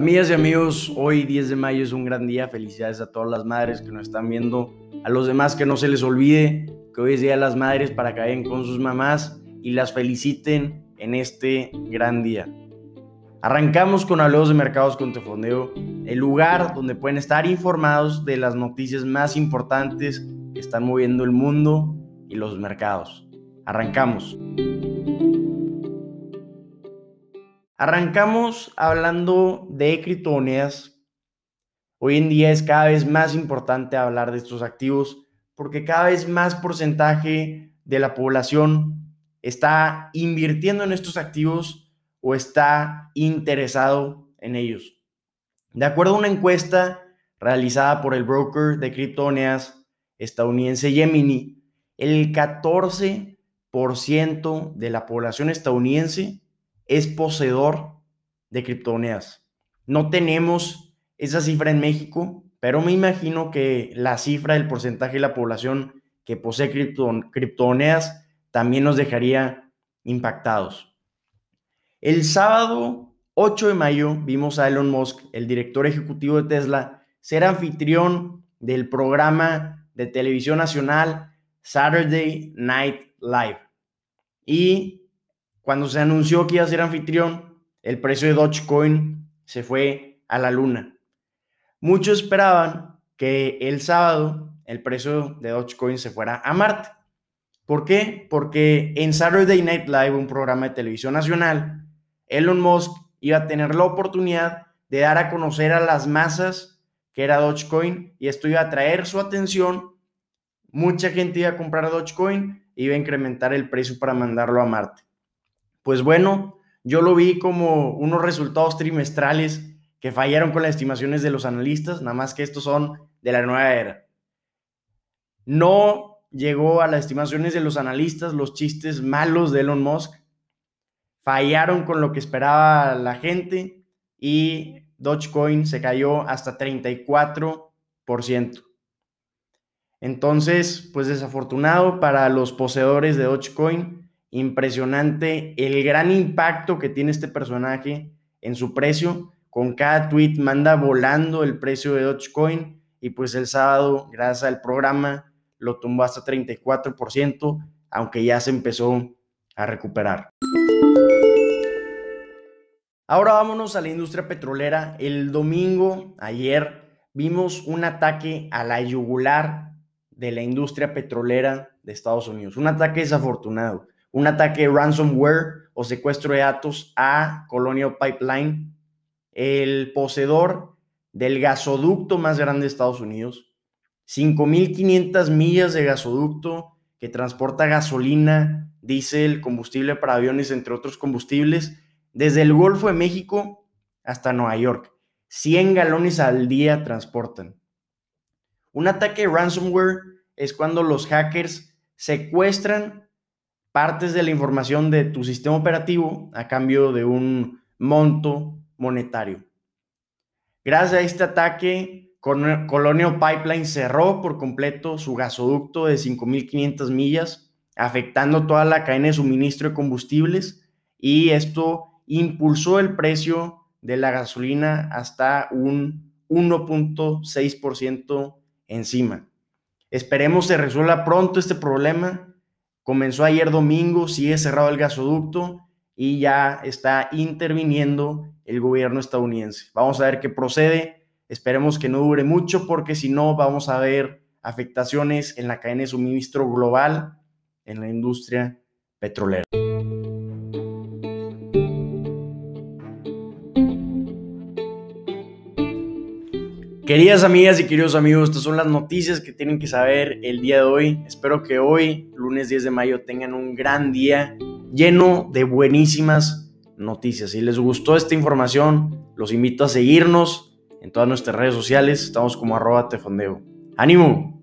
Amigas y amigos, hoy 10 de mayo es un gran día. Felicidades a todas las madres que nos están viendo. A los demás que no se les olvide que hoy es Día de las Madres para que vayan con sus mamás y las feliciten en este gran día. Arrancamos con Hablemos de Mercados con Tefondeo, el lugar donde pueden estar informados de las noticias más importantes que están moviendo el mundo y los mercados. Arrancamos. Arrancamos hablando de criptomonedas. Hoy en día es cada vez más importante hablar de estos activos porque cada vez más porcentaje de la población está invirtiendo en estos activos o está interesado en ellos. De acuerdo a una encuesta realizada por el broker de criptomonedas estadounidense Gemini, el 14% de la población estadounidense es poseedor de criptomonedas. No tenemos esa cifra en México, pero me imagino que la cifra del porcentaje de la población que posee criptomonedas también nos dejaría impactados. El sábado 8 de mayo vimos a Elon Musk, el director ejecutivo de Tesla, ser anfitrión del programa de televisión nacional Saturday Night Live. Y cuando se anunció que iba a ser anfitrión, el precio de Dogecoin se fue a la luna. Muchos esperaban que el sábado el precio de Dogecoin se fuera a Marte. ¿Por qué? Porque en Saturday Night Live, un programa de televisión nacional, Elon Musk iba a tener la oportunidad de dar a conocer a las masas que era Dogecoin y esto iba a atraer su atención. Mucha gente iba a comprar Dogecoin y iba a incrementar el precio para mandarlo a Marte. Pues bueno, yo lo vi como unos resultados trimestrales que fallaron con las estimaciones de los analistas, nada más que estos son de la nueva era. No llegó a las estimaciones de los analistas los chistes malos de Elon Musk. Fallaron con lo que esperaba la gente y Dogecoin se cayó hasta 34%. Entonces, pues desafortunado para los poseedores de Dogecoin, impresionante el gran impacto que tiene este personaje en su precio. Con cada tweet manda volando el precio de Dogecoin y pues el sábado, gracias al programa, lo tumbó hasta 34%, aunque ya se empezó a recuperar. Ahora vámonos a la industria petrolera. El domingo, ayer, vimos un ataque a la yugular de la industria petrolera de Estados Unidos. Un ataque desafortunado un ataque ransomware o secuestro de datos a Colonial Pipeline, el poseedor del gasoducto más grande de Estados Unidos, 5.500 millas de gasoducto que transporta gasolina, diésel, combustible para aviones, entre otros combustibles, desde el Golfo de México hasta Nueva York. 100 galones al día transportan. Un ataque ransomware es cuando los hackers secuestran partes de la información de tu sistema operativo a cambio de un monto monetario. Gracias a este ataque, Colonial Pipeline cerró por completo su gasoducto de 5.500 millas, afectando toda la cadena de suministro de combustibles y esto impulsó el precio de la gasolina hasta un 1.6% encima. Esperemos se resuelva pronto este problema Comenzó ayer domingo, sigue cerrado el gasoducto y ya está interviniendo el gobierno estadounidense. Vamos a ver qué procede. Esperemos que no dure mucho porque si no vamos a ver afectaciones en la cadena de suministro global en la industria petrolera. Queridas amigas y queridos amigos, estas son las noticias que tienen que saber el día de hoy. Espero que hoy, lunes 10 de mayo, tengan un gran día lleno de buenísimas noticias. Si les gustó esta información, los invito a seguirnos en todas nuestras redes sociales. Estamos como arroba tefondeo. ¡Ánimo!